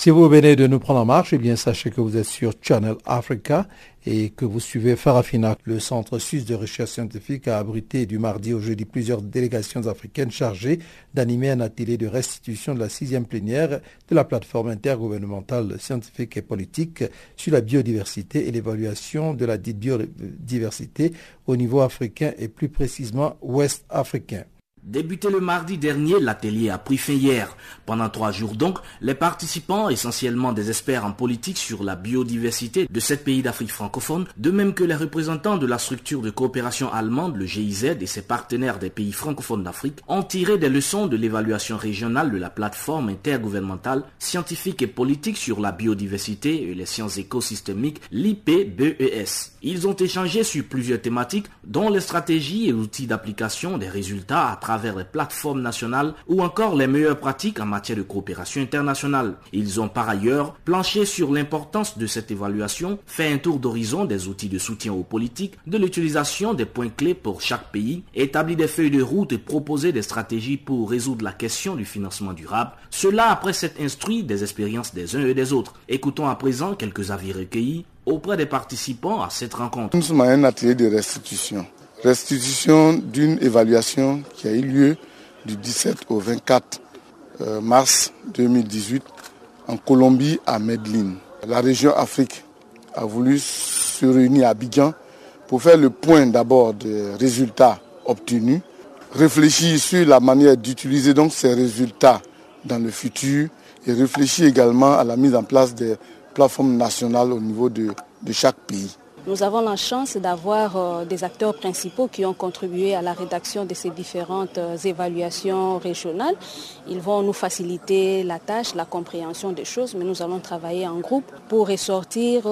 Si vous venez de nous prendre en marche, eh bien sachez que vous êtes sur Channel Africa et que vous suivez Farafina. Le Centre suisse de recherche scientifique a abrité du mardi au jeudi plusieurs délégations africaines chargées d'animer un atelier de restitution de la sixième plénière de la plateforme intergouvernementale scientifique et politique sur la biodiversité et l'évaluation de la biodiversité au niveau africain et plus précisément ouest africain. Débuté le mardi dernier, l'atelier a pris fin hier. Pendant trois jours donc, les participants, essentiellement des experts en politique sur la biodiversité de sept pays d'Afrique francophone, de même que les représentants de la structure de coopération allemande, le GIZ, et ses partenaires des pays francophones d'Afrique, ont tiré des leçons de l'évaluation régionale de la plateforme intergouvernementale scientifique et politique sur la biodiversité et les sciences écosystémiques, l'IPBES. Ils ont échangé sur plusieurs thématiques, dont les stratégies et outils d'application des résultats à travers vers les plateformes nationales ou encore les meilleures pratiques en matière de coopération internationale. Ils ont par ailleurs planché sur l'importance de cette évaluation, fait un tour d'horizon des outils de soutien aux politiques, de l'utilisation des points clés pour chaque pays, établi des feuilles de route et proposé des stratégies pour résoudre la question du financement durable. Cela après s'être instruit des expériences des uns et des autres. Écoutons à présent quelques avis recueillis auprès des participants à cette rencontre. Nous sommes à un atelier de restitution restitution d'une évaluation qui a eu lieu du 17 au 24 euh, mars 2018 en Colombie à Medellin. La région Afrique a voulu se réunir à Abidjan pour faire le point d'abord des résultats obtenus, réfléchir sur la manière d'utiliser donc ces résultats dans le futur et réfléchir également à la mise en place des plateformes nationales au niveau de chaque pays. Nous avons la chance d'avoir euh, des acteurs principaux qui ont contribué à la rédaction de ces différentes euh, évaluations régionales. Ils vont nous faciliter la tâche, la compréhension des choses, mais nous allons travailler en groupe pour ressortir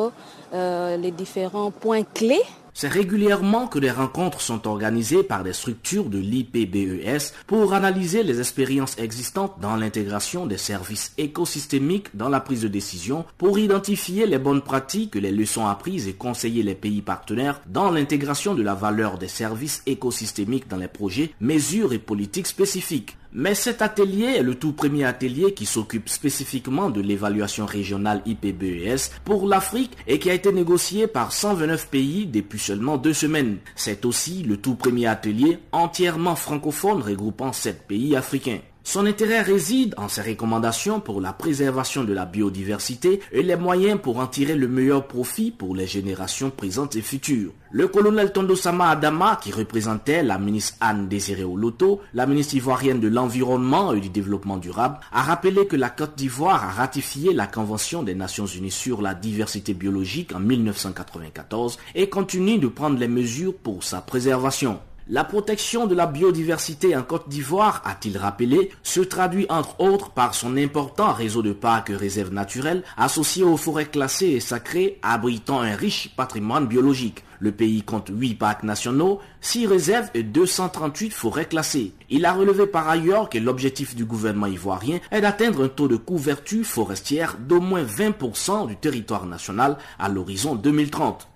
euh, les différents points clés c'est régulièrement que des rencontres sont organisées par des structures de l'IPBES pour analyser les expériences existantes dans l'intégration des services écosystémiques dans la prise de décision, pour identifier les bonnes pratiques, les leçons apprises et conseiller les pays partenaires dans l'intégration de la valeur des services écosystémiques dans les projets, mesures et politiques spécifiques. Mais cet atelier est le tout premier atelier qui s'occupe spécifiquement de l'évaluation régionale IPBES pour l'Afrique et qui a été négocié par 129 pays depuis seulement deux semaines. C'est aussi le tout premier atelier entièrement francophone regroupant sept pays africains. Son intérêt réside en ses recommandations pour la préservation de la biodiversité et les moyens pour en tirer le meilleur profit pour les générations présentes et futures. Le colonel Tondosama Adama, qui représentait la ministre Anne Désiré Oloto, la ministre ivoirienne de l'Environnement et du Développement durable, a rappelé que la Côte d'Ivoire a ratifié la Convention des Nations Unies sur la diversité biologique en 1994 et continue de prendre les mesures pour sa préservation. La protection de la biodiversité en Côte d'Ivoire, a-t-il rappelé, se traduit entre autres par son important réseau de parcs et réserves naturelles associés aux forêts classées et sacrées abritant un riche patrimoine biologique. Le pays compte 8 parcs nationaux, 6 réserves et 238 forêts classées. Il a relevé par ailleurs que l'objectif du gouvernement ivoirien est d'atteindre un taux de couverture forestière d'au moins 20% du territoire national à l'horizon 2030.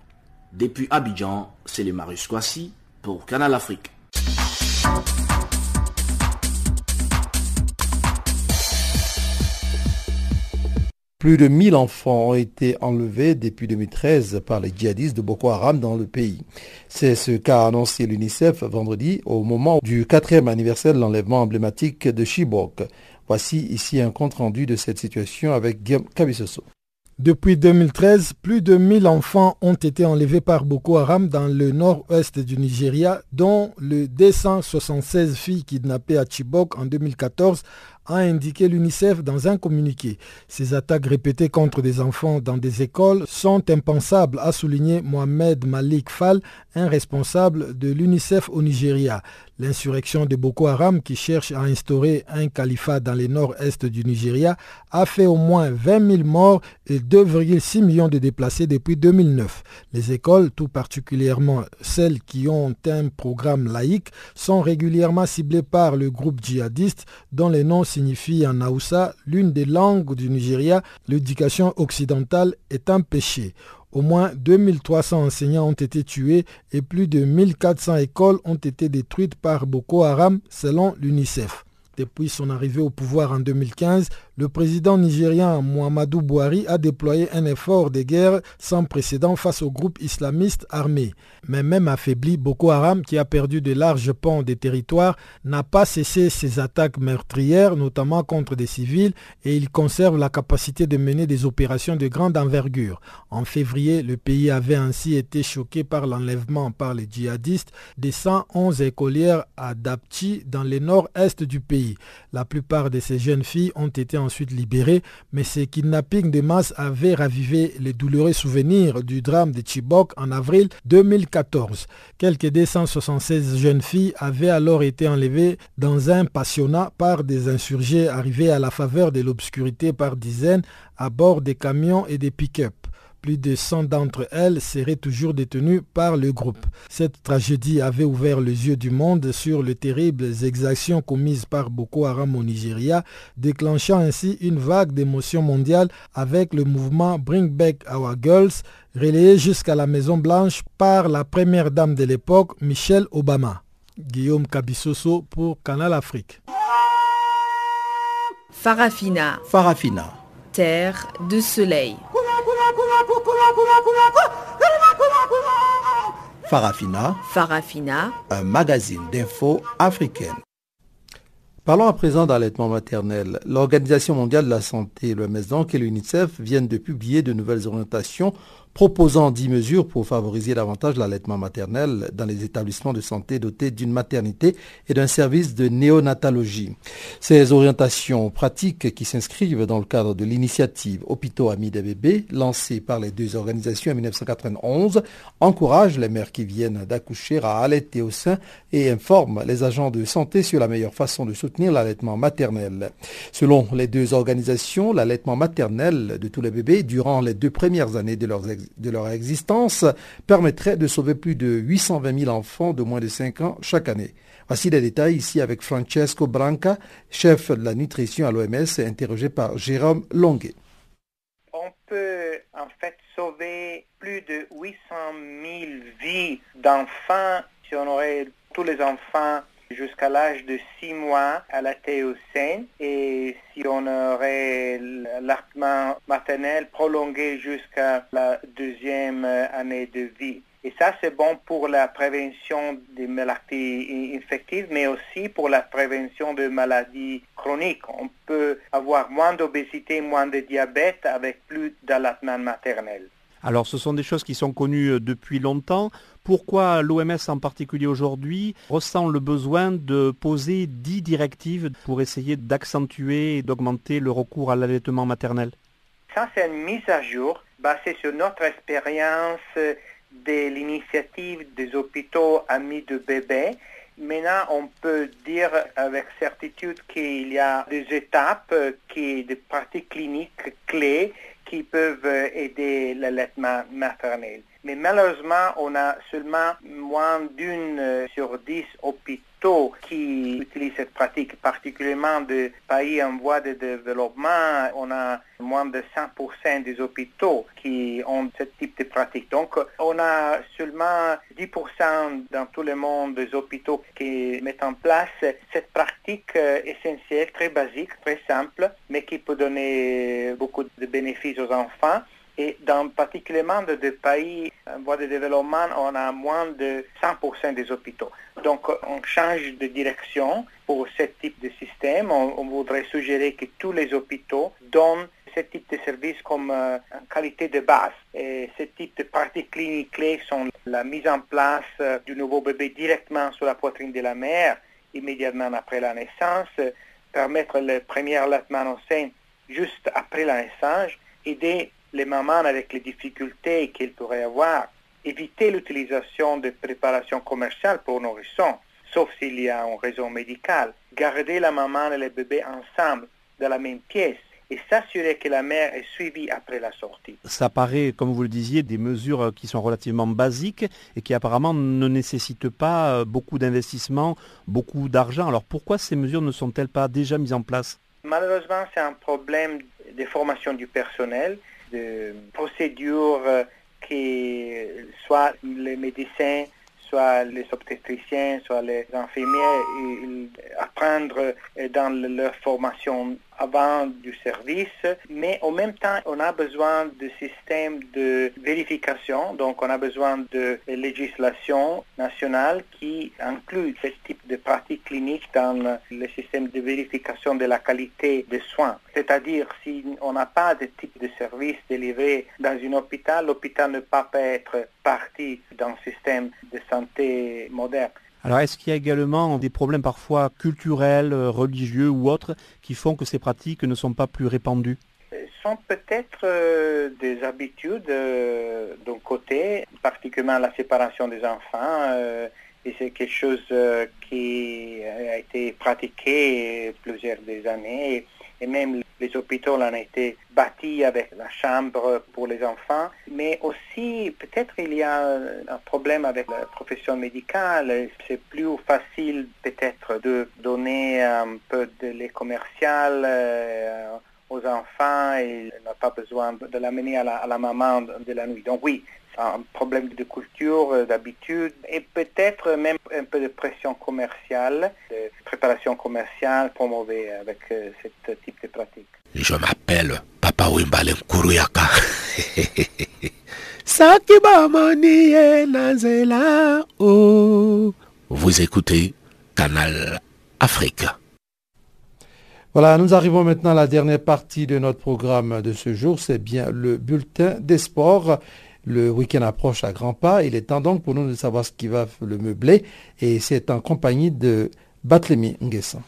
Depuis Abidjan, c'est le Marius pour Canal Afrique. Plus de 1000 enfants ont été enlevés depuis 2013 par les djihadistes de Boko Haram dans le pays. C'est ce qu'a annoncé l'UNICEF vendredi au moment du quatrième anniversaire de l'enlèvement emblématique de Chibok. Voici ici un compte rendu de cette situation avec Guillaume. Depuis 2013, plus de 1000 enfants ont été enlevés par Boko Haram dans le nord-ouest du Nigeria, dont le 276 filles kidnappées à Chibok en 2014 a indiqué l'UNICEF dans un communiqué. Ces attaques répétées contre des enfants dans des écoles sont impensables, a souligné Mohamed Malik Fall, un responsable de l'UNICEF au Nigeria. L'insurrection de Boko Haram, qui cherche à instaurer un califat dans le nord-est du Nigeria, a fait au moins 20 000 morts et 2,6 millions de déplacés depuis 2009. Les écoles, tout particulièrement celles qui ont un programme laïque, sont régulièrement ciblées par le groupe djihadiste dont les noms signifie en Aoussa, l'une des langues du Nigeria, l'éducation occidentale est un péché. Au moins 2300 enseignants ont été tués et plus de 1400 écoles ont été détruites par Boko Haram selon l'UNICEF. Depuis son arrivée au pouvoir en 2015, le président nigérien Muhammadu Buhari a déployé un effort de guerre sans précédent face aux groupes islamistes armés. Mais même affaibli, Boko Haram, qui a perdu de larges pans des territoires, n'a pas cessé ses attaques meurtrières, notamment contre des civils, et il conserve la capacité de mener des opérations de grande envergure. En février, le pays avait ainsi été choqué par l'enlèvement par les djihadistes des 111 écolières à Dapchi dans le nord-est du pays. La plupart de ces jeunes filles ont été ensuite libérées, mais ces kidnappings de masse avaient ravivé les douloureux souvenirs du drame de Chibok en avril 2014. Quelques 276 jeunes filles avaient alors été enlevées dans un passionnat par des insurgés arrivés à la faveur de l'obscurité par dizaines à bord des camions et des pick-up. Plus de 100 d'entre elles seraient toujours détenues par le groupe. Cette tragédie avait ouvert les yeux du monde sur les terribles exactions commises par Boko Haram au Nigeria, déclenchant ainsi une vague d'émotion mondiale avec le mouvement Bring Back Our Girls, relayé jusqu'à la Maison Blanche par la première dame de l'époque, Michelle Obama. Guillaume Kabissoso pour Canal Afrique. Farafina. Farafina. Terre de soleil. Farafina. Farafina. Un magazine d'infos africaine. Parlons à présent d'allaitement maternel. L'Organisation mondiale de la santé, l'OMS donc et l'UNICEF viennent de publier de nouvelles orientations proposant 10 mesures pour favoriser davantage l'allaitement maternel dans les établissements de santé dotés d'une maternité et d'un service de néonatologie. Ces orientations pratiques qui s'inscrivent dans le cadre de l'initiative Hôpitaux Amis des bébés, lancée par les deux organisations en 1991, encouragent les mères qui viennent d'accoucher à allaiter au sein et informent les agents de santé sur la meilleure façon de soutenir l'allaitement maternel. Selon les deux organisations, l'allaitement maternel de tous les bébés durant les deux premières années de leurs de leur existence permettrait de sauver plus de 820 000 enfants de moins de 5 ans chaque année. Voici les détails ici avec Francesco Branca, chef de la nutrition à l'OMS, interrogé par Jérôme Longuet. On peut en fait sauver plus de 800 000 vies d'enfants si on aurait tous les enfants jusqu'à l'âge de 6 mois à la théocène et si on aurait l'allaitement maternel prolongé jusqu'à la deuxième année de vie. Et ça, c'est bon pour la prévention des maladies infectives, mais aussi pour la prévention de maladies chroniques. On peut avoir moins d'obésité, moins de diabète avec plus d'allaitement maternel. Alors ce sont des choses qui sont connues depuis longtemps. Pourquoi l'OMS en particulier aujourd'hui ressent le besoin de poser dix directives pour essayer d'accentuer et d'augmenter le recours à l'allaitement maternel? Ça, c'est une mise à jour basée sur notre expérience de l'initiative des hôpitaux amis de bébés. Maintenant, on peut dire avec certitude qu'il y a des étapes, qui, des pratiques cliniques clés qui peuvent aider l'allaitement maternel. Mais malheureusement, on a seulement moins d'une sur dix hôpitaux qui utilisent cette pratique, particulièrement de pays en voie de développement. On a moins de 100% des hôpitaux qui ont ce type de pratique. Donc, on a seulement 10% dans tout le monde des hôpitaux qui mettent en place cette pratique essentielle, très basique, très simple, mais qui peut donner beaucoup de bénéfices aux enfants. Et dans particulièrement de, de pays en voie de développement, on a moins de 100% des hôpitaux. Donc on change de direction pour ce type de système. On, voudrait suggérer que tous les hôpitaux donnent ce type de service comme euh, qualité de base. Et ce type de pratiques cliniques clés sont la mise en place euh, du nouveau bébé directement sur la poitrine de la mère, immédiatement après la naissance, euh, permettre le premier allaitement au sein juste après la naissance, aider les mamans avec les difficultés qu'elles pourraient avoir, éviter l'utilisation de préparations commerciales pour nourrissons, sauf s'il y a une raison médicale, garder la maman et le bébé ensemble dans la même pièce, et s'assurer que la mère est suivie après la sortie. Ça paraît, comme vous le disiez, des mesures qui sont relativement basiques et qui apparemment ne nécessitent pas euh, beaucoup d'investissement, beaucoup d'argent. Alors pourquoi ces mesures ne sont-elles pas déjà mises en place? Malheureusement, c'est un problème de formation du personnel, de procédures euh, qui, soit les médecins soit les obstétriciens, soit les infirmiers, apprendre dans leur formation avant du service, mais en même temps, on a besoin de systèmes de vérification, donc on a besoin de législation nationale qui inclut ce type de pratiques cliniques dans le système de vérification de la qualité des soins. C'est-à-dire, si on n'a pas de type de service délivré dans un hôpital, l'hôpital ne peut pas être partie d'un système de santé moderne. Alors est-ce qu'il y a également des problèmes parfois culturels, euh, religieux ou autres qui font que ces pratiques ne sont pas plus répandues? Ce sont peut-être euh, des habitudes euh, d'un côté, particulièrement la séparation des enfants. et c'est quelque chose qui a été pratiqué plusieurs années et même les hôpitaux ont été bâtis avec la chambre pour les enfants, mais aussi peut-être il y a un problème avec la profession médicale. C'est plus facile peut-être de donner un peu de lait commercial euh, aux enfants et n'a pas besoin de l'amener à la, à la maman de la nuit. Donc oui, un problème de culture, euh, d'habitude, et peut-être même un peu de pression commerciale, de préparation commerciale promovée avec euh, ce type de pratique. Je m'appelle Papa Wimbalen Kuruyaka. (laughs) Oh. Vous écoutez Canal Afrique. Voilà, nous arrivons maintenant à la dernière partie de notre programme de ce jour, c'est bien le bulletin des sports. Le week-end approche à grands pas. Il est temps donc pour nous de savoir ce qui va le meubler. Et c'est en compagnie de Batlemi Nguessan.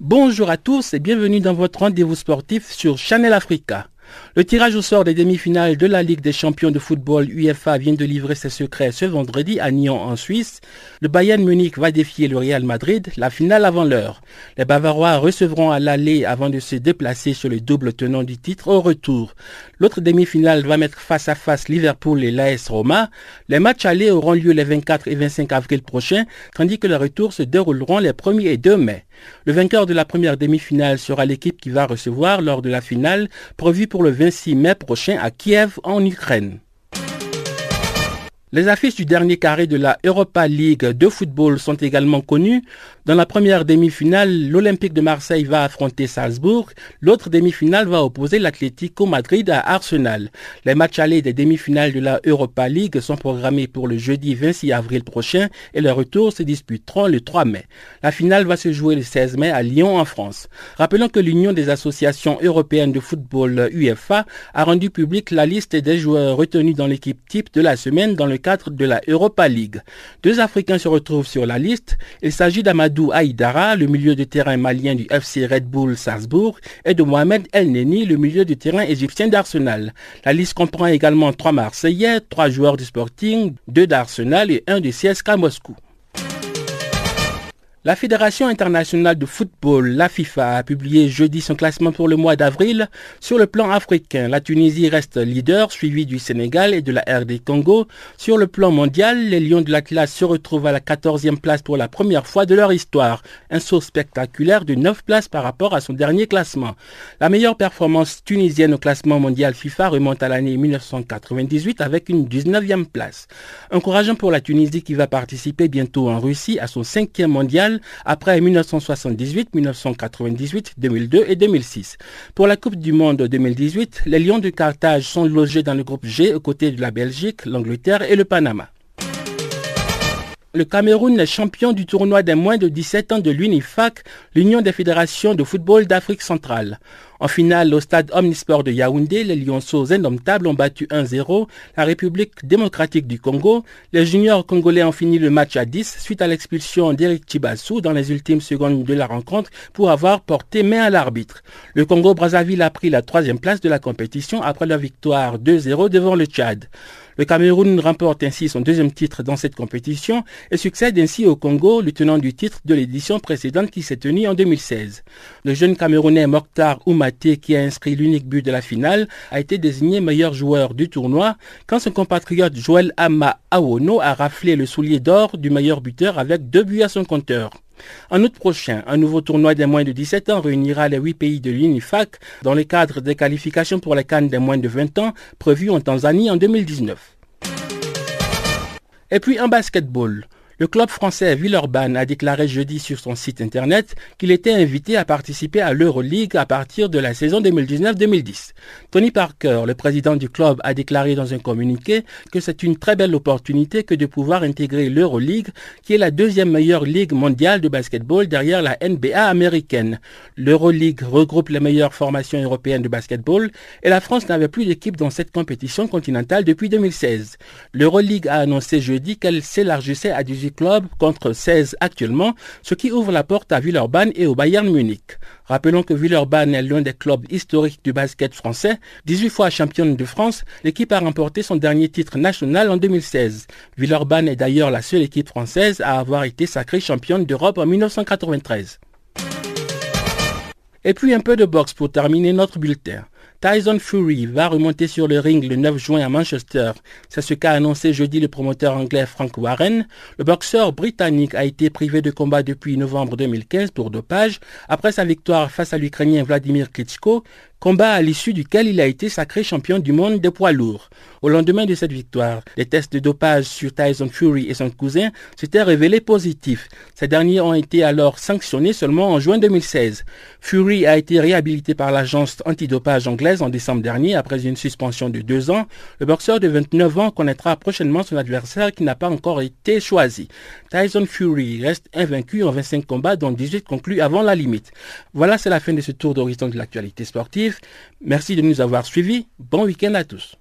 Bonjour à tous et bienvenue dans votre rendez-vous sportif sur Channel Africa. Le tirage au sort des demi-finales de la Ligue des champions de football UEFA vient de livrer ses secrets ce vendredi à Nyon en Suisse. Le Bayern Munich va défier le Real Madrid, la finale avant l'heure. Les Bavarois recevront à l'aller avant de se déplacer sur le double tenant du titre au retour. L'autre demi-finale va mettre face à face Liverpool et l'AS Roma. Les matchs allés auront lieu les 24 et 25 avril prochains, tandis que les retours se dérouleront les 1er et 2 mai. Le vainqueur de la première demi-finale sera l'équipe qui va recevoir lors de la finale prévue pour le 26 mai prochain à Kiev en Ukraine. Les affiches du dernier carré de la Europa League de football sont également connues. Dans la première demi-finale, l'Olympique de Marseille va affronter Salzbourg. L'autre demi-finale va opposer l'Atlético Madrid à Arsenal. Les matchs allés des demi-finales de la Europa League sont programmés pour le jeudi 26 avril prochain et les retours se disputeront le 3 mai. La finale va se jouer le 16 mai à Lyon en France. Rappelons que l'Union des associations européennes de football UEFA a rendu publique la liste des joueurs retenus dans l'équipe type de la semaine dans le de la Europa League. Deux Africains se retrouvent sur la liste. Il s'agit d'Amadou Amadou Aïdara, le milieu de terrain malien du FC Red Bull Salzbourg, et de Mohamed El Neni, le milieu de terrain égyptien d'Arsenal. La liste comprend également trois Marseillais, trois joueurs du Sporting, deux d'Arsenal et un de CSKA Moscou. La Fédération internationale de football, la FIFA, a publié jeudi son classement pour le mois d'avril. Sur le plan africain, la Tunisie reste leader, suivi du Sénégal et de la RD Congo. Sur le plan mondial, les Lions de la classe se retrouvent à la 14e place pour la première fois de leur histoire. Un saut spectaculaire de 9 places par rapport à son dernier classement. La meilleure performance tunisienne au classement mondial FIFA remonte à l'année 1998 avec une 19e place. Encourageant pour la Tunisie qui va participer bientôt en Russie à son cinquième mondial après 1978, 1998, 2002 et 2006. Pour la Coupe du Monde 2018, les Lions de Carthage sont logés dans le groupe G aux côtés de la Belgique, l'Angleterre et le Panama. Le Cameroun est champion du tournoi des moins de 17 ans de l'UNIFAC, l'Union des fédérations de football d'Afrique centrale. En finale, au stade Omnisport de Yaoundé, les Lyonceaux indomptables ont battu 1-0 la République démocratique du Congo. Les juniors congolais ont fini le match à 10 suite à l'expulsion d'Eric Chibassou dans les ultimes secondes de la rencontre pour avoir porté main à l'arbitre. Le Congo-Brazzaville a pris la troisième place de la compétition après leur victoire 2-0 devant le Tchad. Le Cameroun remporte ainsi son deuxième titre dans cette compétition et succède ainsi au Congo, le tenant du titre de l'édition précédente qui s'est tenue en 2016. Le jeune Camerounais Mokhtar Oumaté, qui a inscrit l'unique but de la finale, a été désigné meilleur joueur du tournoi quand son compatriote Joël Ama Awono a raflé le soulier d'or du meilleur buteur avec deux buts à son compteur. En août prochain, un nouveau tournoi des moins de 17 ans réunira les huit pays de l'UNIFAC dans le cadre des qualifications pour les Cannes des moins de 20 ans prévues en Tanzanie en 2019. Et puis un basketball. Le club français Villeurbanne a déclaré jeudi sur son site internet qu'il était invité à participer à l'Euroleague à partir de la saison 2019-2010. Tony Parker, le président du club, a déclaré dans un communiqué que c'est une très belle opportunité que de pouvoir intégrer l'Euroleague, qui est la deuxième meilleure ligue mondiale de basketball derrière la NBA américaine. L'Euroleague regroupe les meilleures formations européennes de basketball et la France n'avait plus d'équipe dans cette compétition continentale depuis 2016. L'Euroleague a annoncé jeudi qu'elle s'élargissait à 18 clubs contre 16 actuellement, ce qui ouvre la porte à Villeurbanne et au Bayern Munich. Rappelons que Villeurbanne est l'un des clubs historiques du basket français. 18 fois championne de France, l'équipe a remporté son dernier titre national en 2016. Villeurbanne est d'ailleurs la seule équipe française à avoir été sacrée championne d'Europe en 1993. Et puis un peu de boxe pour terminer notre bulletin. Tyson Fury va remonter sur le ring le 9 juin à Manchester. C'est ce qu'a annoncé jeudi le promoteur anglais Frank Warren. Le boxeur britannique a été privé de combat depuis novembre 2015 pour dopage après sa victoire face à l'Ukrainien Vladimir Klitschko combat à l'issue duquel il a été sacré champion du monde des poids lourds. Au lendemain de cette victoire, les tests de dopage sur Tyson Fury et son cousin s'étaient révélés positifs. Ces derniers ont été alors sanctionnés seulement en juin 2016. Fury a été réhabilité par l'agence antidopage anglaise en décembre dernier après une suspension de deux ans. Le boxeur de 29 ans connaîtra prochainement son adversaire qui n'a pas encore été choisi. Tyson Fury reste invaincu en 25 combats dont 18 conclus avant la limite. Voilà, c'est la fin de ce tour d'horizon de l'actualité sportive. Merci de nous avoir suivis. Bon week-end à tous.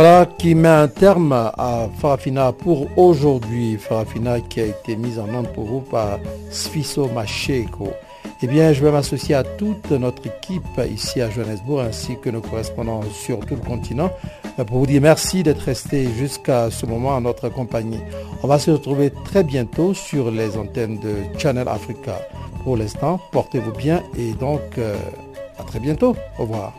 Voilà qui met un terme à Farafina pour aujourd'hui. Farafina qui a été mise en onde pour vous par Sfiso Macheko. Eh bien, je vais m'associer à toute notre équipe ici à Johannesburg ainsi que nos correspondants sur tout le continent pour vous dire merci d'être resté jusqu'à ce moment à notre compagnie. On va se retrouver très bientôt sur les antennes de Channel Africa. Pour l'instant, portez-vous bien et donc euh, à très bientôt. Au revoir.